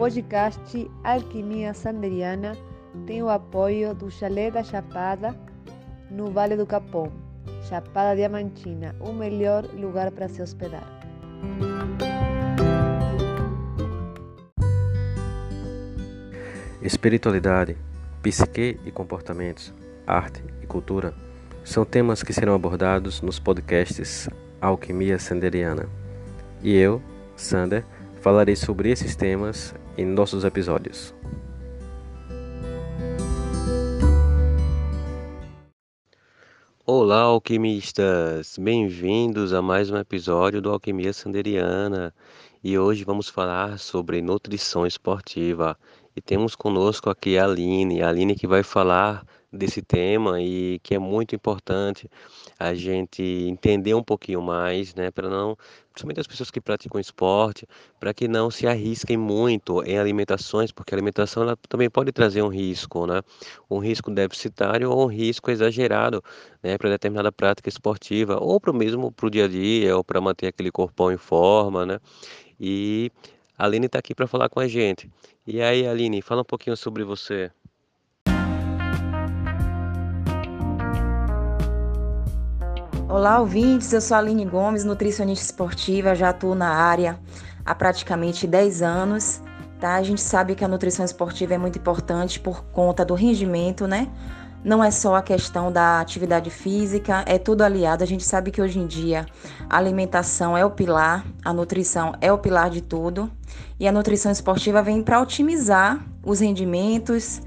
podcast Alquimia Sanderiana tem o apoio do Chalé da Chapada, no Vale do Capão, Chapada Diamantina, o melhor lugar para se hospedar. Espiritualidade, psique e comportamentos, arte e cultura são temas que serão abordados nos podcasts Alquimia Sanderiana. E eu, Sander, falarei sobre esses temas em nossos episódios. Olá, alquimistas! Bem-vindos a mais um episódio do Alquimia Sanderiana. E hoje vamos falar sobre nutrição esportiva. E temos conosco aqui a Aline, a Aline que vai falar desse tema e que é muito importante a gente entender um pouquinho mais, né, para não, principalmente as pessoas que praticam esporte, para que não se arrisquem muito em alimentações, porque a alimentação ela também pode trazer um risco, né, um risco deficitário ou um risco exagerado, né, para determinada prática esportiva ou para o mesmo para o dia a dia ou para manter aquele corpão em forma, né, e a Aline está aqui para falar com a gente. E aí, Aline, fala um pouquinho sobre você. Olá, ouvintes. Eu sou a Aline Gomes, nutricionista esportiva, já atuo na área há praticamente 10 anos. Tá? A gente sabe que a nutrição esportiva é muito importante por conta do rendimento, né? Não é só a questão da atividade física, é tudo aliado. A gente sabe que hoje em dia a alimentação é o pilar, a nutrição é o pilar de tudo. E a nutrição esportiva vem para otimizar os rendimentos,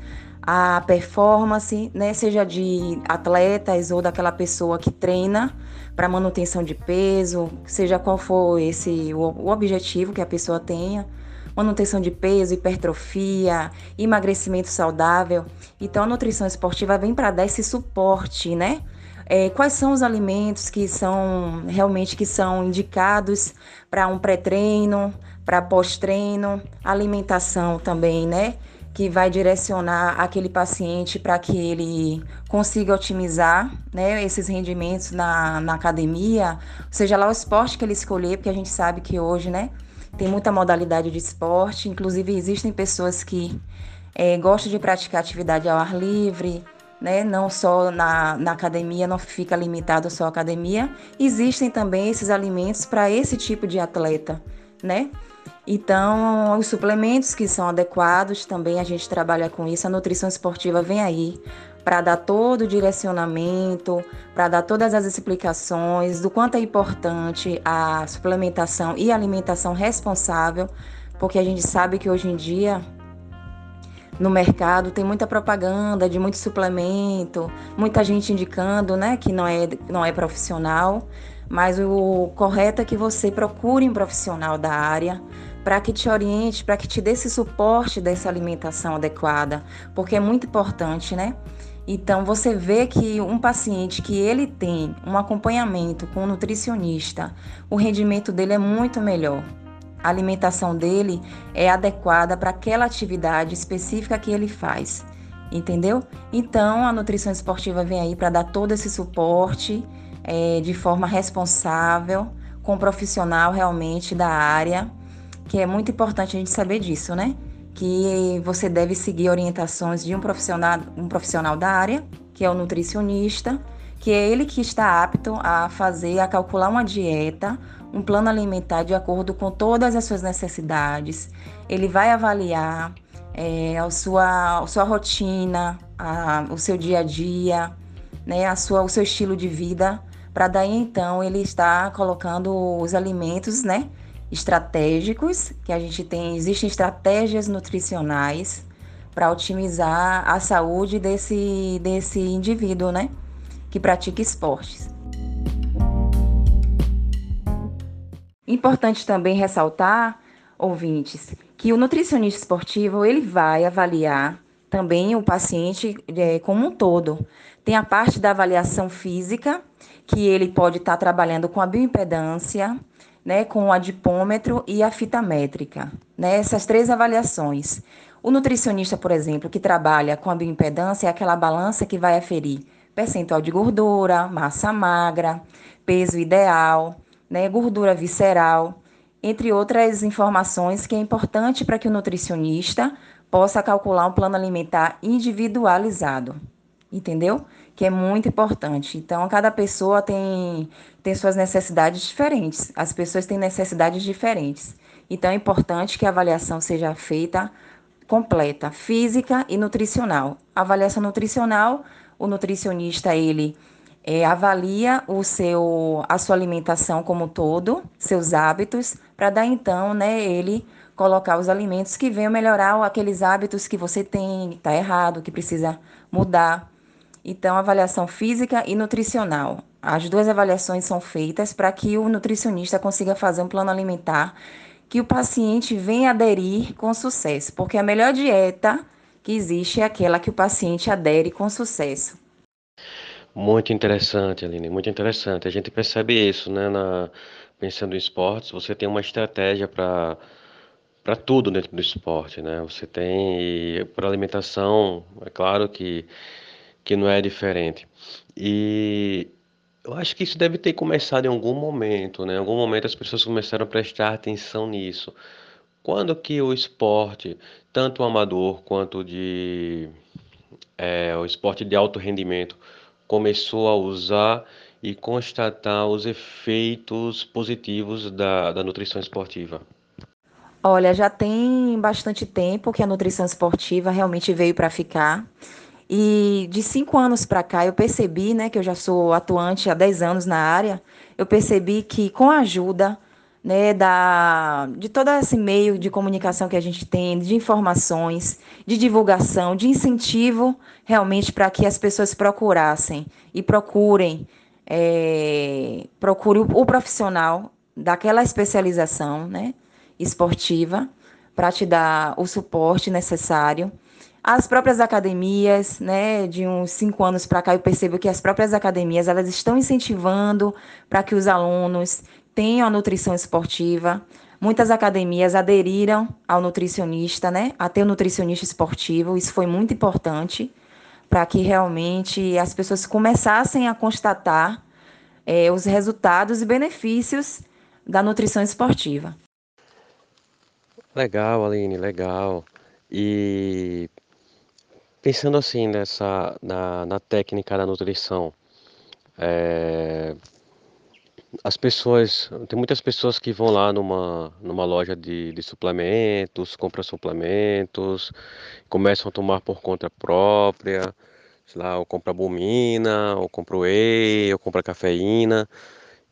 a performance, né, seja de atletas ou daquela pessoa que treina para manutenção de peso, seja qual for esse o, objetivo que a pessoa tenha, manutenção de peso, hipertrofia, emagrecimento saudável. Então a nutrição esportiva vem para dar esse suporte, né? É, quais são os alimentos que são realmente que são indicados para um pré-treino, para pós-treino, alimentação também, né? Que vai direcionar aquele paciente para que ele consiga otimizar né, esses rendimentos na, na academia, seja lá o esporte que ele escolher, porque a gente sabe que hoje né, tem muita modalidade de esporte, inclusive existem pessoas que é, gostam de praticar atividade ao ar livre, né, não só na, na academia, não fica limitado só à academia, existem também esses alimentos para esse tipo de atleta, né? Então, os suplementos que são adequados, também a gente trabalha com isso. A nutrição esportiva vem aí para dar todo o direcionamento, para dar todas as explicações do quanto é importante a suplementação e alimentação responsável, porque a gente sabe que hoje em dia no mercado tem muita propaganda de muito suplemento, muita gente indicando, né, que não é não é profissional, mas o correto é que você procure um profissional da área para que te oriente, para que te dê esse suporte dessa alimentação adequada, porque é muito importante, né? Então você vê que um paciente que ele tem um acompanhamento com um nutricionista, o rendimento dele é muito melhor. A alimentação dele é adequada para aquela atividade específica que ele faz. Entendeu? Então a nutrição esportiva vem aí para dar todo esse suporte é, de forma responsável, com um profissional realmente da área que é muito importante a gente saber disso, né? Que você deve seguir orientações de um profissional, um profissional da área, que é o nutricionista, que é ele que está apto a fazer, a calcular uma dieta, um plano alimentar de acordo com todas as suas necessidades. Ele vai avaliar é, a, sua, a sua rotina, a, o seu dia a dia, né, a sua, o seu estilo de vida, para daí então ele estar colocando os alimentos, né, estratégicos, que a gente tem, existem estratégias nutricionais para otimizar a saúde desse, desse indivíduo, né, que pratica esportes. Importante também ressaltar, ouvintes, que o nutricionista esportivo ele vai avaliar também o paciente é, como um todo. Tem a parte da avaliação física, que ele pode estar tá trabalhando com a bioimpedância, né, com o adipômetro e a fita métrica, né, essas três avaliações. O nutricionista, por exemplo, que trabalha com a bioimpedância é aquela balança que vai aferir percentual de gordura, massa magra, peso ideal, né, gordura visceral. entre outras informações que é importante para que o nutricionista possa calcular um plano alimentar individualizado. Entendeu? Que é muito importante. Então, cada pessoa tem, tem suas necessidades diferentes. As pessoas têm necessidades diferentes. Então, é importante que a avaliação seja feita completa, física e nutricional. A avaliação nutricional, o nutricionista, ele é, avalia o seu, a sua alimentação como um todo, seus hábitos, para dar então, né, ele colocar os alimentos que venham melhorar aqueles hábitos que você tem, que está errado, que precisa mudar. Então, avaliação física e nutricional. As duas avaliações são feitas para que o nutricionista consiga fazer um plano alimentar que o paciente venha aderir com sucesso, porque a melhor dieta que existe é aquela que o paciente adere com sucesso. Muito interessante, Aline, muito interessante. A gente percebe isso, né? Na, pensando em esportes, você tem uma estratégia para para tudo dentro do esporte, né? Você tem para alimentação, é claro que que não é diferente. E eu acho que isso deve ter começado em algum momento, né? Em algum momento as pessoas começaram a prestar atenção nisso. Quando que o esporte, tanto o amador quanto de é, o esporte de alto rendimento, começou a usar e constatar os efeitos positivos da, da nutrição esportiva? Olha, já tem bastante tempo que a nutrição esportiva realmente veio para ficar. E de cinco anos para cá eu percebi, né, que eu já sou atuante há dez anos na área, eu percebi que com a ajuda né, da, de todo esse meio de comunicação que a gente tem, de informações, de divulgação, de incentivo realmente para que as pessoas procurassem e procurem, é, procure o, o profissional daquela especialização né, esportiva para te dar o suporte necessário. As próprias academias, né, de uns cinco anos para cá, eu percebo que as próprias academias elas estão incentivando para que os alunos tenham a nutrição esportiva. Muitas academias aderiram ao nutricionista, né? A ter o nutricionista esportivo. Isso foi muito importante para que realmente as pessoas começassem a constatar é, os resultados e benefícios da nutrição esportiva. Legal, Aline, legal. E pensando assim nessa na, na técnica da nutrição, é, as pessoas, tem muitas pessoas que vão lá numa, numa loja de, de suplementos, compram suplementos, começam a tomar por conta própria, sei lá, ou compra albumina, ou compra whey, ou compra cafeína,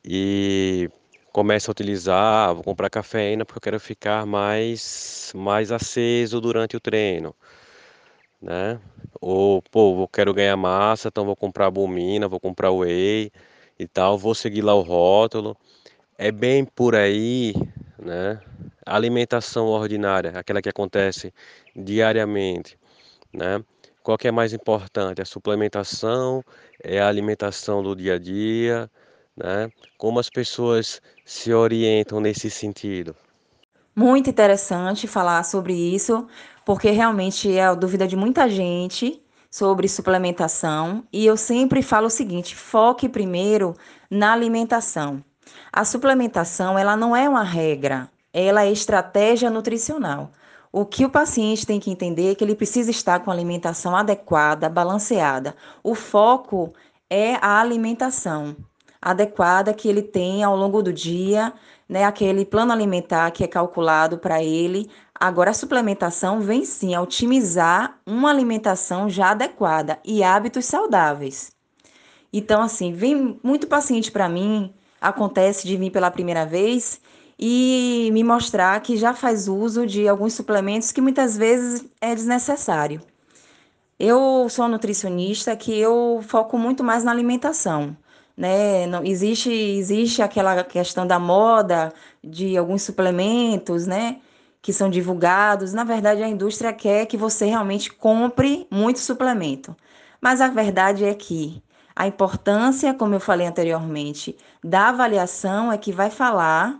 e começa a utilizar, vou comprar cafeína porque eu quero ficar mais, mais aceso durante o treino, né? Ou, pô, eu quero ganhar massa, então vou comprar albumina, vou comprar whey, e tal, vou seguir lá o rótulo. É bem por aí, né? alimentação ordinária, aquela que acontece diariamente, né? Qual que é mais importante? A suplementação, é a alimentação do dia a dia, né? Como as pessoas se orientam nesse sentido? Muito interessante falar sobre isso, porque realmente é a dúvida de muita gente sobre suplementação e eu sempre falo o seguinte: foque primeiro na alimentação. A suplementação, ela não é uma regra, ela é estratégia nutricional. O que o paciente tem que entender é que ele precisa estar com alimentação adequada, balanceada. O foco é a alimentação adequada que ele tem ao longo do dia, né, aquele plano alimentar que é calculado para ele. Agora, a suplementação vem sim a otimizar uma alimentação já adequada e hábitos saudáveis. Então, assim, vem muito paciente para mim, acontece de vir pela primeira vez e me mostrar que já faz uso de alguns suplementos que muitas vezes é desnecessário. Eu sou nutricionista que eu foco muito mais na alimentação né? Não existe existe aquela questão da moda de alguns suplementos, né? Que são divulgados. Na verdade, a indústria quer que você realmente compre muito suplemento. Mas a verdade é que a importância, como eu falei anteriormente, da avaliação é que vai falar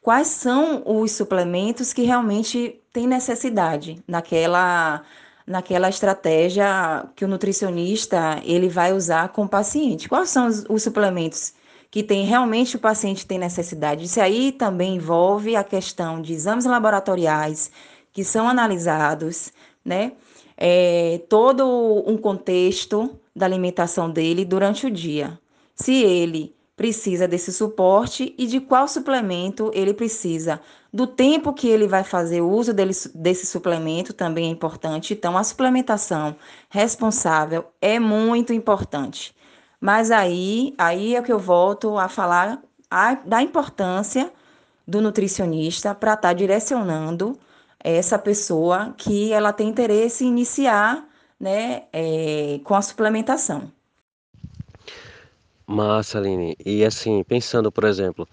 quais são os suplementos que realmente têm necessidade naquela naquela estratégia que o nutricionista ele vai usar com o paciente. Quais são os, os suplementos que tem realmente o paciente tem necessidade. Isso aí também envolve a questão de exames laboratoriais que são analisados, né? É, todo um contexto da alimentação dele durante o dia. Se ele precisa desse suporte e de qual suplemento ele precisa, do tempo que ele vai fazer uso dele, desse suplemento também é importante. Então, a suplementação responsável é muito importante. Mas aí, aí é que eu volto a falar a, da importância do nutricionista para estar tá direcionando essa pessoa que ela tem interesse em iniciar né, é, com a suplementação. Massa, Aline. E assim, pensando, por exemplo,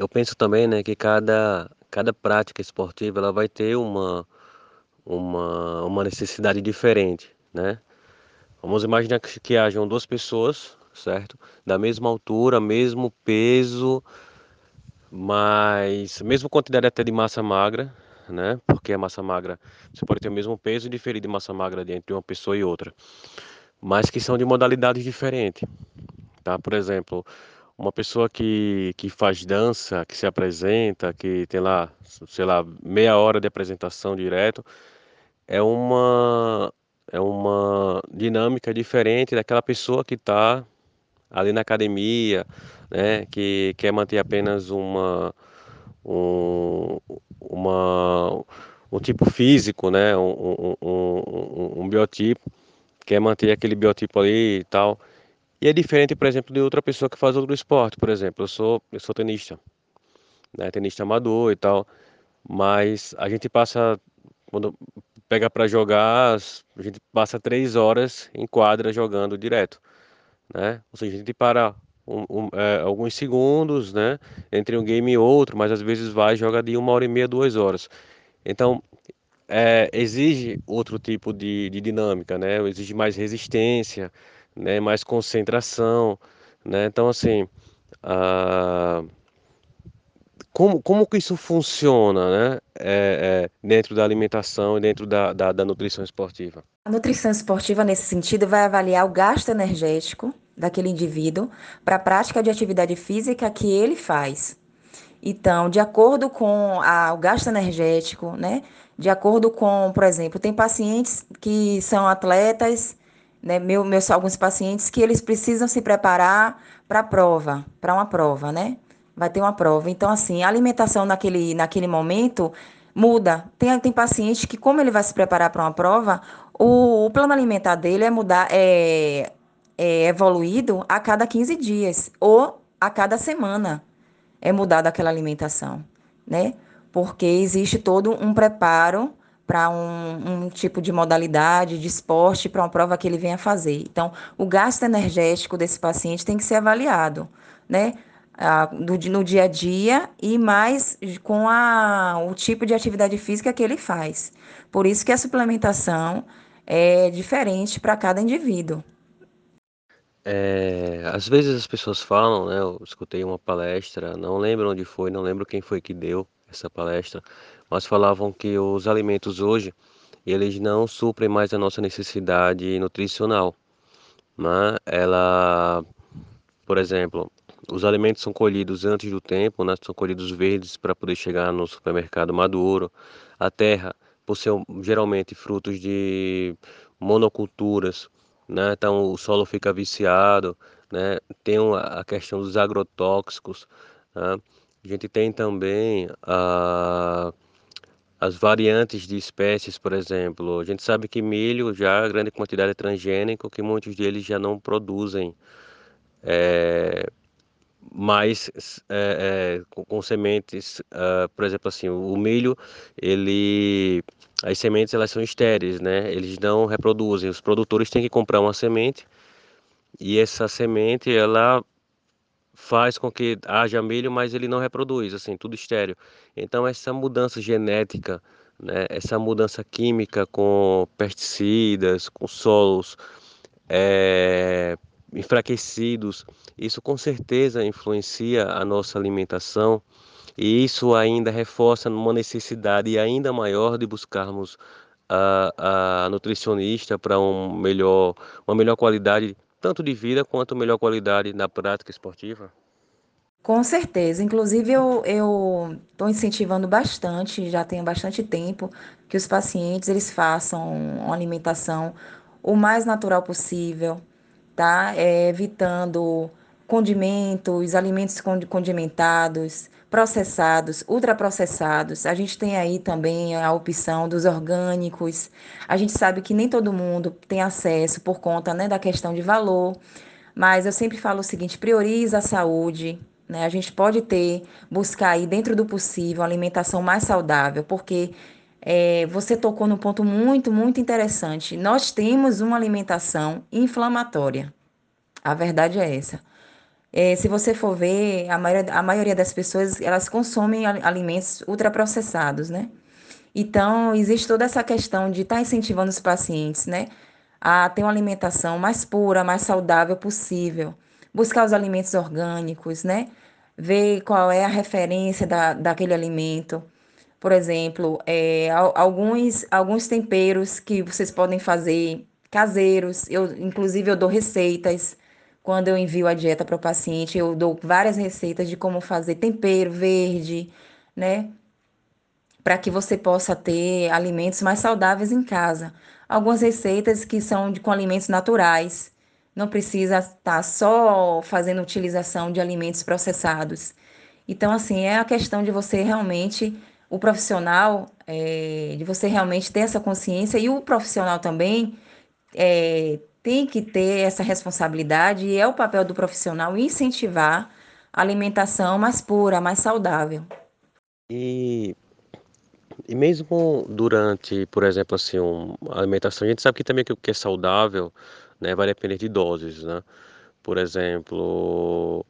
eu penso também, né, que cada, cada prática esportiva ela vai ter uma, uma, uma necessidade diferente, né? Vamos imaginar que, que hajam duas pessoas, certo? Da mesma altura, mesmo peso, mas mesma quantidade até de massa magra, né? Porque a massa magra, você pode ter o mesmo peso e diferir de massa magra entre uma pessoa e outra, mas que são de modalidades diferentes, tá? Por exemplo, uma pessoa que, que faz dança, que se apresenta, que tem lá, sei lá, meia hora de apresentação direto, é uma é uma dinâmica diferente daquela pessoa que está ali na academia, né, que quer manter apenas uma um, uma um tipo físico, né, um, um, um, um biotipo, quer manter aquele biotipo ali e tal. E é diferente, por exemplo, de outra pessoa que faz outro esporte, por exemplo, eu sou, eu sou tenista, né, tenista amador e tal, mas a gente passa, quando pega para jogar, a gente passa três horas em quadra jogando direto, né, ou seja, a gente para um, um, é, alguns segundos, né, entre um game e outro, mas às vezes vai jogar de uma hora e meia, duas horas. Então, é, exige outro tipo de, de dinâmica, né, exige mais resistência, né, mais concentração, né? Então assim, a... como, como que isso funciona, né? É, é, dentro da alimentação e dentro da, da, da nutrição esportiva? A nutrição esportiva, nesse sentido, vai avaliar o gasto energético daquele indivíduo para a prática de atividade física que ele faz. Então, de acordo com a, o gasto energético, né? De acordo com, por exemplo, tem pacientes que são atletas né, meu, meus alguns pacientes que eles precisam se preparar para a prova, para uma prova, né? Vai ter uma prova. Então, assim, a alimentação naquele, naquele momento muda. Tem, tem paciente que, como ele vai se preparar para uma prova, o, o, plano alimentar dele é mudar, é, é evoluído a cada 15 dias ou a cada semana. É mudada aquela alimentação, né? Porque existe todo um preparo para um, um, tipo de modalidade de esporte, para uma prova que ele venha fazer. Então, o gasto energético desse paciente tem que ser avaliado, né? no, no dia a dia e mais com a, o tipo de atividade física que ele faz. Por isso que a suplementação é diferente para cada indivíduo. É, às vezes as pessoas falam, né? Eu escutei uma palestra, não lembro onde foi, não lembro quem foi que deu essa palestra, mas falavam que os alimentos hoje eles não suprem mais a nossa necessidade nutricional. Né? Ela, por exemplo, os alimentos são colhidos antes do tempo, né? são colhidos verdes para poder chegar no supermercado maduro. A terra, por ser geralmente frutos de monoculturas, né? então o solo fica viciado, né? tem a questão dos agrotóxicos. Né? A gente tem também a as variantes de espécies, por exemplo, a gente sabe que milho já grande quantidade é transgênico, que muitos deles já não produzem é, mais é, é, com, com, sementes, uh, por exemplo, assim, o, o milho, ele, as sementes elas são estéreis, né? Eles não reproduzem. Os produtores têm que comprar uma semente e essa semente ela faz com que haja milho, mas ele não reproduz, assim, tudo estéreo. Então essa mudança genética, né, essa mudança química com pesticidas, com solos é, enfraquecidos, isso com certeza influencia a nossa alimentação e isso ainda reforça uma necessidade ainda maior de buscarmos a, a nutricionista para um melhor, uma melhor qualidade tanto de vida quanto melhor qualidade na prática esportiva? Com certeza. Inclusive, eu estou incentivando bastante, já tem bastante tempo, que os pacientes eles façam uma alimentação o mais natural possível, tá? É, evitando condimentos, alimentos condimentados, processados, ultraprocessados. A gente tem aí também a opção dos orgânicos. A gente sabe que nem todo mundo tem acesso por conta né, da questão de valor, mas eu sempre falo o seguinte: prioriza a saúde. Né? A gente pode ter, buscar aí dentro do possível, uma alimentação mais saudável, porque é, você tocou num ponto muito, muito interessante. Nós temos uma alimentação inflamatória. A verdade é essa. É, se você for ver, a maioria, a maioria das pessoas, elas consomem alimentos ultraprocessados, né? Então, existe toda essa questão de estar tá incentivando os pacientes, né? A ter uma alimentação mais pura, mais saudável possível. Buscar os alimentos orgânicos, né? Ver qual é a referência da, daquele alimento. Por exemplo, é, alguns, alguns temperos que vocês podem fazer caseiros. Eu, inclusive, eu dou receitas quando eu envio a dieta para o paciente, eu dou várias receitas de como fazer tempero verde, né? Para que você possa ter alimentos mais saudáveis em casa. Algumas receitas que são de, com alimentos naturais. Não precisa estar tá só fazendo utilização de alimentos processados. Então, assim, é a questão de você realmente, o profissional, é, de você realmente ter essa consciência e o profissional também é, tem que ter essa responsabilidade e é o papel do profissional incentivar a alimentação mais pura, mais saudável. E, e mesmo durante, por exemplo, assim, uma alimentação, a gente sabe que também o que é saudável né, vai depender de doses, né? Por exemplo,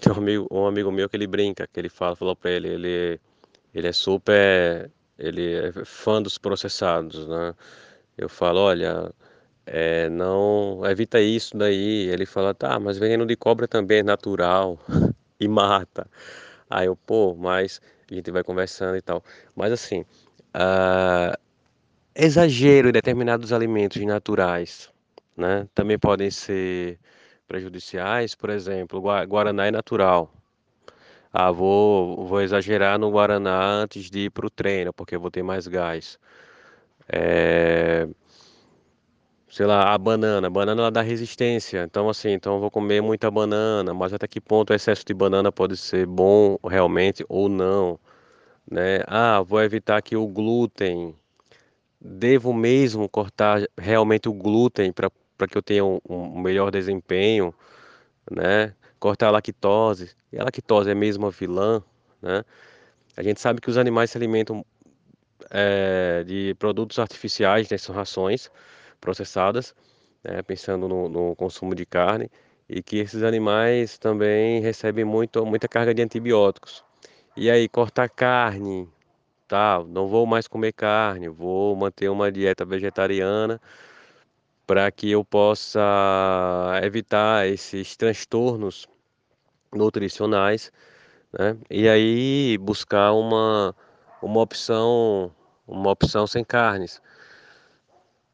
tem um amigo, um amigo meu que ele brinca, que ele fala, falou para ele, ele, ele é super, ele é fã dos processados, né? Eu falo, olha, é, não evita isso daí. Ele fala, tá, mas veneno de cobra também é natural e mata. Aí eu, pô, mas a gente vai conversando e tal. Mas assim, uh, exagero em determinados alimentos naturais, né? Também podem ser prejudiciais. Por exemplo, guaraná é natural. Ah, vou, vou exagerar no guaraná antes de ir para o treino, porque eu vou ter mais gás. É, sei lá, a banana. A banana ela dá resistência. Então, assim, então eu vou comer muita banana, mas até que ponto o excesso de banana pode ser bom realmente ou não, né? Ah, vou evitar aqui o glúten. Devo mesmo cortar realmente o glúten para que eu tenha um, um melhor desempenho, né? Cortar a lactose. E a lactose é mesmo a vilã, né? A gente sabe que os animais se alimentam é, de produtos artificiais, né? São rações processadas, né, pensando no, no, consumo de carne, e que esses animais também recebem muito, muita carga de antibióticos. E aí, cortar carne, tá? Não vou mais comer carne, vou manter uma dieta vegetariana para que eu possa evitar esses transtornos nutricionais, né? E aí buscar uma, uma opção uma opção sem carnes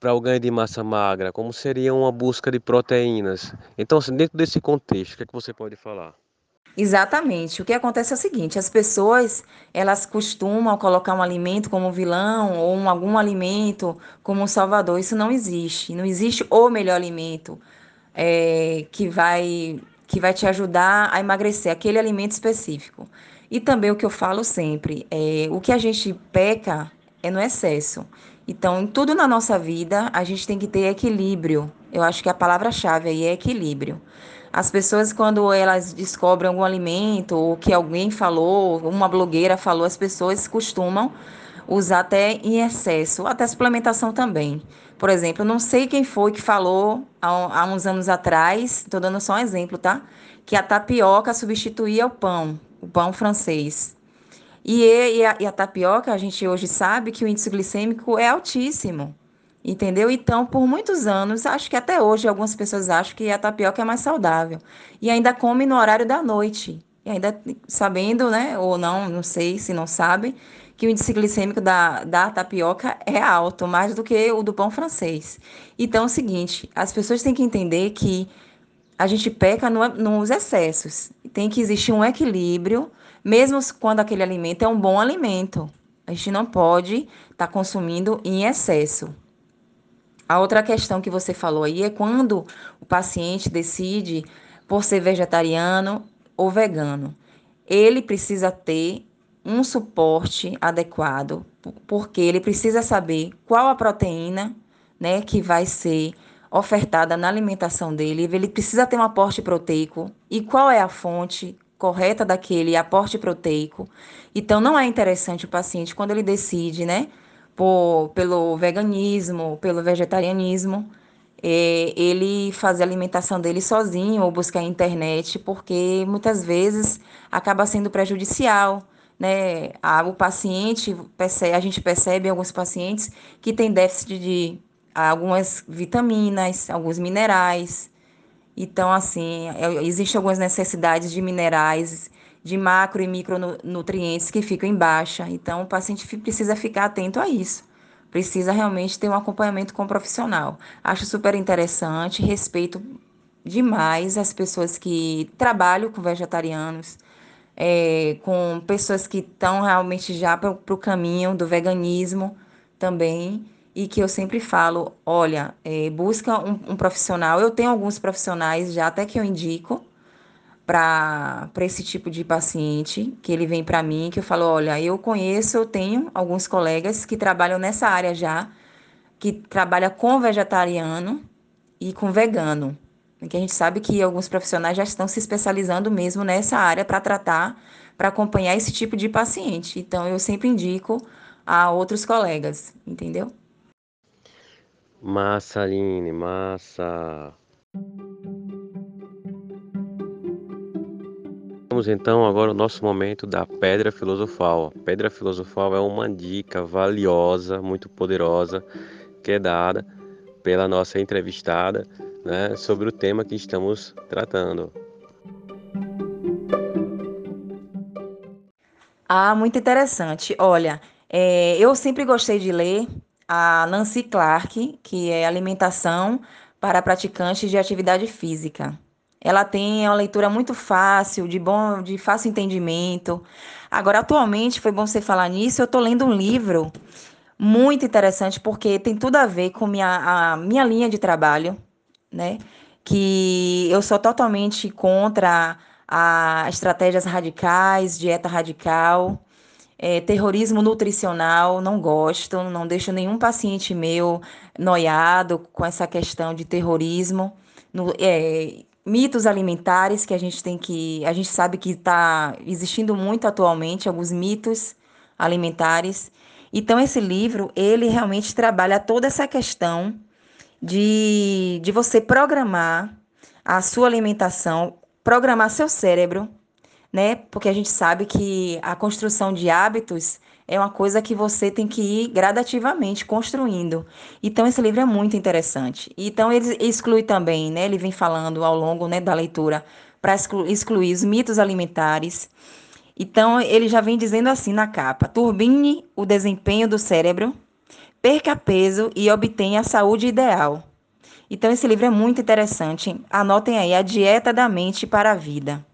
para o ganho de massa magra, como seria uma busca de proteínas. Então, assim, dentro desse contexto, o que, é que você pode falar? Exatamente. O que acontece é o seguinte: as pessoas elas costumam colocar um alimento como vilão ou um, algum alimento como um salvador. Isso não existe. Não existe o melhor alimento é, que vai que vai te ajudar a emagrecer aquele alimento específico. E também o que eu falo sempre é o que a gente peca é no excesso. Então, em tudo na nossa vida, a gente tem que ter equilíbrio. Eu acho que a palavra-chave aí é equilíbrio. As pessoas, quando elas descobrem algum alimento, ou que alguém falou, uma blogueira falou, as pessoas costumam usar até em excesso, até suplementação também. Por exemplo, não sei quem foi que falou há, uns anos atrás, estou dando só um exemplo, tá? Que a tapioca substituía o pão, o pão francês. E, e, a, e a tapioca, a gente hoje sabe que o índice glicêmico é altíssimo. Entendeu? Então, por muitos anos, acho que até hoje algumas pessoas acham que a tapioca é mais saudável. E ainda come no horário da noite. e ainda sabendo, né, ou não, não sei se não sabem, que o índice glicêmico da, da tapioca é alto, mais do que o do pão francês. Então é o seguinte, as pessoas têm que entender que a gente peca no, nos excessos. Tem que existir um equilíbrio, mesmo quando aquele alimento é um bom alimento. A gente não pode estar tá consumindo em excesso. A outra questão que você falou aí é quando o paciente decide por ser vegetariano ou vegano. Ele precisa ter um suporte adequado, porque ele precisa saber qual a proteína, né, que vai ser ofertada na alimentação dele. Ele precisa ter um aporte proteico e qual é a fonte correta daquele aporte proteico. Então não é interessante o paciente quando ele decide, né, por, pelo veganismo, pelo vegetarianismo, é, ele fazer a alimentação dele sozinho ou buscar a internet, porque muitas vezes acaba sendo prejudicial. Né? A, o paciente, percebe, a gente percebe alguns pacientes que tem déficit de algumas vitaminas, alguns minerais. Então, assim, é, existem algumas necessidades de minerais, de macro e micronutrientes que ficam em baixa. Então, o paciente precisa ficar atento a isso precisa realmente ter um acompanhamento com o profissional. Acho super interessante, respeito demais as pessoas que trabalham com vegetarianos, é, com pessoas que estão realmente já para o caminho do veganismo também, e que eu sempre falo, olha, é, busca um, um profissional. Eu tenho alguns profissionais já até que eu indico, para esse tipo de paciente, que ele vem para mim, que eu falo, olha, eu conheço, eu tenho alguns colegas que trabalham nessa área já, que trabalha com vegetariano e com vegano, que a gente sabe que alguns profissionais já estão se especializando mesmo nessa área para tratar, para acompanhar esse tipo de paciente. Então eu sempre indico a outros colegas, entendeu? Massa, Aline, massa. Vamos então agora o nosso momento da pedra filosofal. A pedra filosofal é uma dica valiosa, muito poderosa, que é dada pela nossa entrevistada né, sobre o tema que estamos tratando. Ah, muito interessante. Olha, é, eu sempre gostei de ler a Nancy Clark, que é Alimentação para Praticantes de Atividade Física. Ela tem uma leitura muito fácil, de bom, de fácil entendimento. Agora, atualmente, foi bom você falar nisso, eu estou lendo um livro muito interessante, porque tem tudo a ver com minha, a minha linha de trabalho, né? Que eu sou totalmente contra a estratégias radicais, dieta radical, é, terrorismo nutricional, não gosto, não deixo nenhum paciente meu noiado com essa questão de terrorismo. No, é, mitos alimentares que a gente tem que. A gente sabe que está existindo muito atualmente, alguns mitos alimentares. Então, esse livro, ele realmente trabalha toda essa questão de, de você programar a sua alimentação, programar seu cérebro, né? Porque a gente sabe que a construção de hábitos é uma coisa que você tem que ir gradativamente construindo. Então esse livro é muito interessante. Então ele exclui também, né? Ele vem falando ao longo né, da leitura para excluir os mitos alimentares. Então ele já vem dizendo assim na capa: turbine o desempenho do cérebro, perca peso e obtenha a saúde ideal. Então esse livro é muito interessante. Anotem aí a dieta da mente para a vida.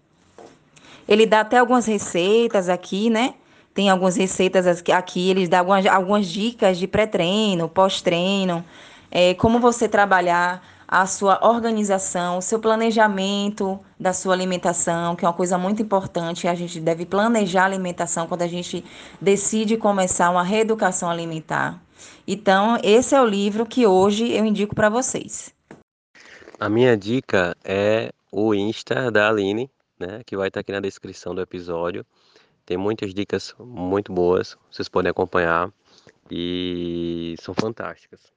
Ele dá até algumas receitas aqui, né? Tem algumas receitas aqui, eles dão algumas, algumas dicas de pré-treino, pós-treino, é, como você trabalhar a sua organização, o seu planejamento da sua alimentação, que é uma coisa muito importante. A gente deve planejar a alimentação quando a gente decide começar uma reeducação alimentar. Então, esse é o livro que hoje eu indico para vocês. A minha dica é o Insta da Aline, né, que vai estar aqui na descrição do episódio. Tem muitas dicas muito boas, vocês podem acompanhar e são fantásticas.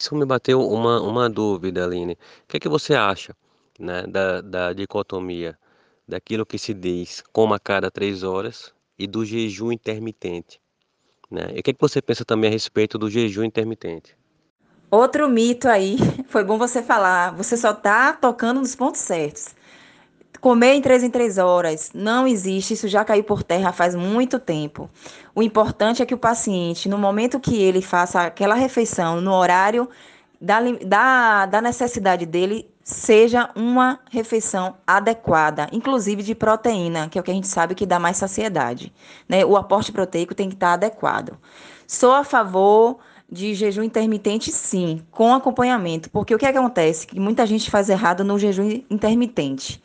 Isso me bateu uma, uma dúvida, Aline. O que é que você acha né, da, da dicotomia daquilo que se diz coma a cada três horas e do jejum intermitente? Né? E o que, é que você pensa também a respeito do jejum intermitente? Outro mito aí, foi bom você falar, você só está tocando nos pontos certos. Comer em três em três horas. Não existe, isso já caiu por terra faz muito tempo. O importante é que o paciente, no momento que ele faça aquela refeição, no horário da, da, da necessidade dele, seja uma refeição adequada, inclusive de proteína, que é o que a gente sabe que dá mais saciedade. Né? O aporte proteico tem que estar adequado. Sou a favor de jejum intermitente, sim, com acompanhamento, porque o que acontece? Que muita gente faz errado no jejum intermitente.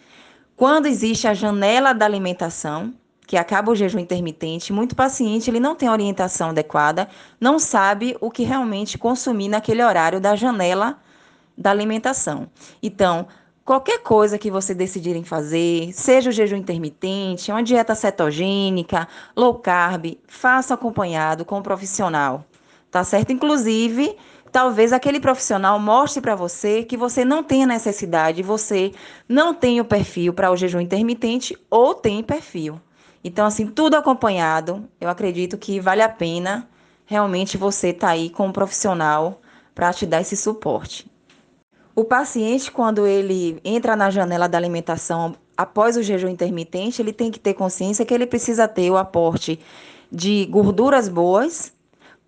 Quando existe a janela da alimentação, que acaba o jejum intermitente, muito paciente ele não tem orientação adequada, não sabe o que realmente consumir naquele horário da janela da alimentação. Então, qualquer coisa que você decidirem fazer, seja o jejum intermitente, uma dieta cetogênica, low carb, faça acompanhado com um profissional, tá certo? Inclusive, talvez aquele profissional mostre para você que você não tem a necessidade, você não tem o perfil para o jejum intermitente ou tem perfil. Então, assim, tudo acompanhado, eu acredito que vale a pena realmente você estar tá aí com um profissional para te dar esse suporte. O paciente, quando ele entra na janela da alimentação após o jejum intermitente, ele tem que ter consciência que ele precisa ter o aporte de gorduras boas,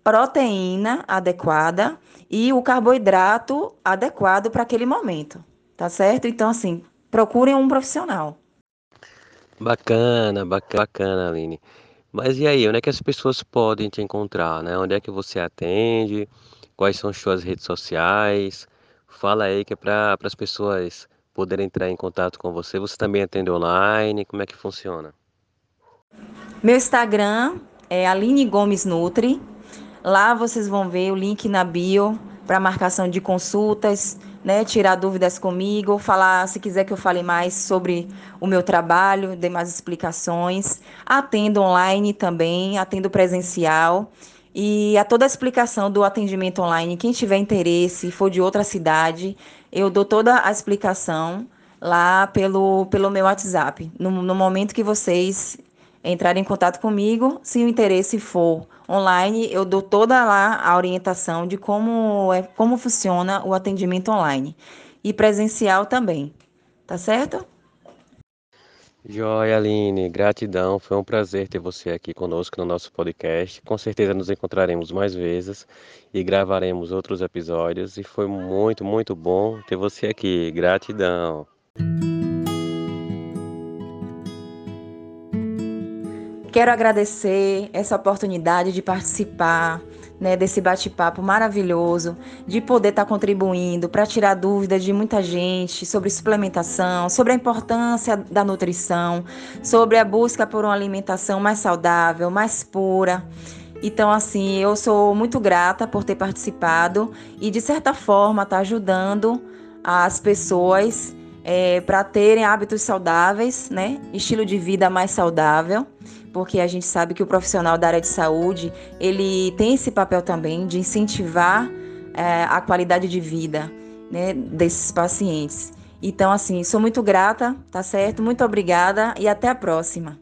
proteína adequada e o carboidrato adequado para aquele momento, tá certo? Então, assim, procurem um profissional. Bacana, bacana, Aline. Mas e aí, onde é que as pessoas podem te encontrar, né? Onde é que você atende? Quais são as suas redes sociais? Fala aí que é para as pessoas poderem entrar em contato com você. Você também atende online? Como é que funciona? Meu Instagram é Aline Gomes Nutri. Lá vocês vão ver o link na bio para marcação de consultas, né, tirar dúvidas comigo, falar, se quiser que eu fale mais sobre o meu trabalho, dê mais explicações. Atendo online também, atendo presencial. E a toda a explicação do atendimento online, quem tiver interesse, for de outra cidade, eu dou toda a explicação lá pelo, pelo meu WhatsApp. No, no momento que vocês entrarem em contato comigo, se o interesse for online, eu dou toda lá a orientação de como é como funciona o atendimento online e presencial também. Tá certo? Joia, Aline, gratidão. Foi um prazer ter você aqui conosco no nosso podcast. Com certeza nos encontraremos mais vezes e gravaremos outros episódios. E foi muito, muito bom ter você aqui. Gratidão. Quero agradecer essa oportunidade de participar né, desse bate-papo maravilhoso, de poder estar tá contribuindo para tirar dúvidas de muita gente sobre suplementação, sobre a importância da nutrição, sobre a busca por uma alimentação mais saudável, mais pura. Então, assim, eu sou muito grata por ter participado e, de certa forma, estar tá ajudando as pessoas é, para terem hábitos saudáveis, né? Estilo de vida mais saudável porque a gente sabe que o profissional da área de saúde ele tem esse papel também de incentivar é, a qualidade de vida né, desses pacientes. Então, assim, sou muito grata, tá certo? Muito obrigada e até a próxima.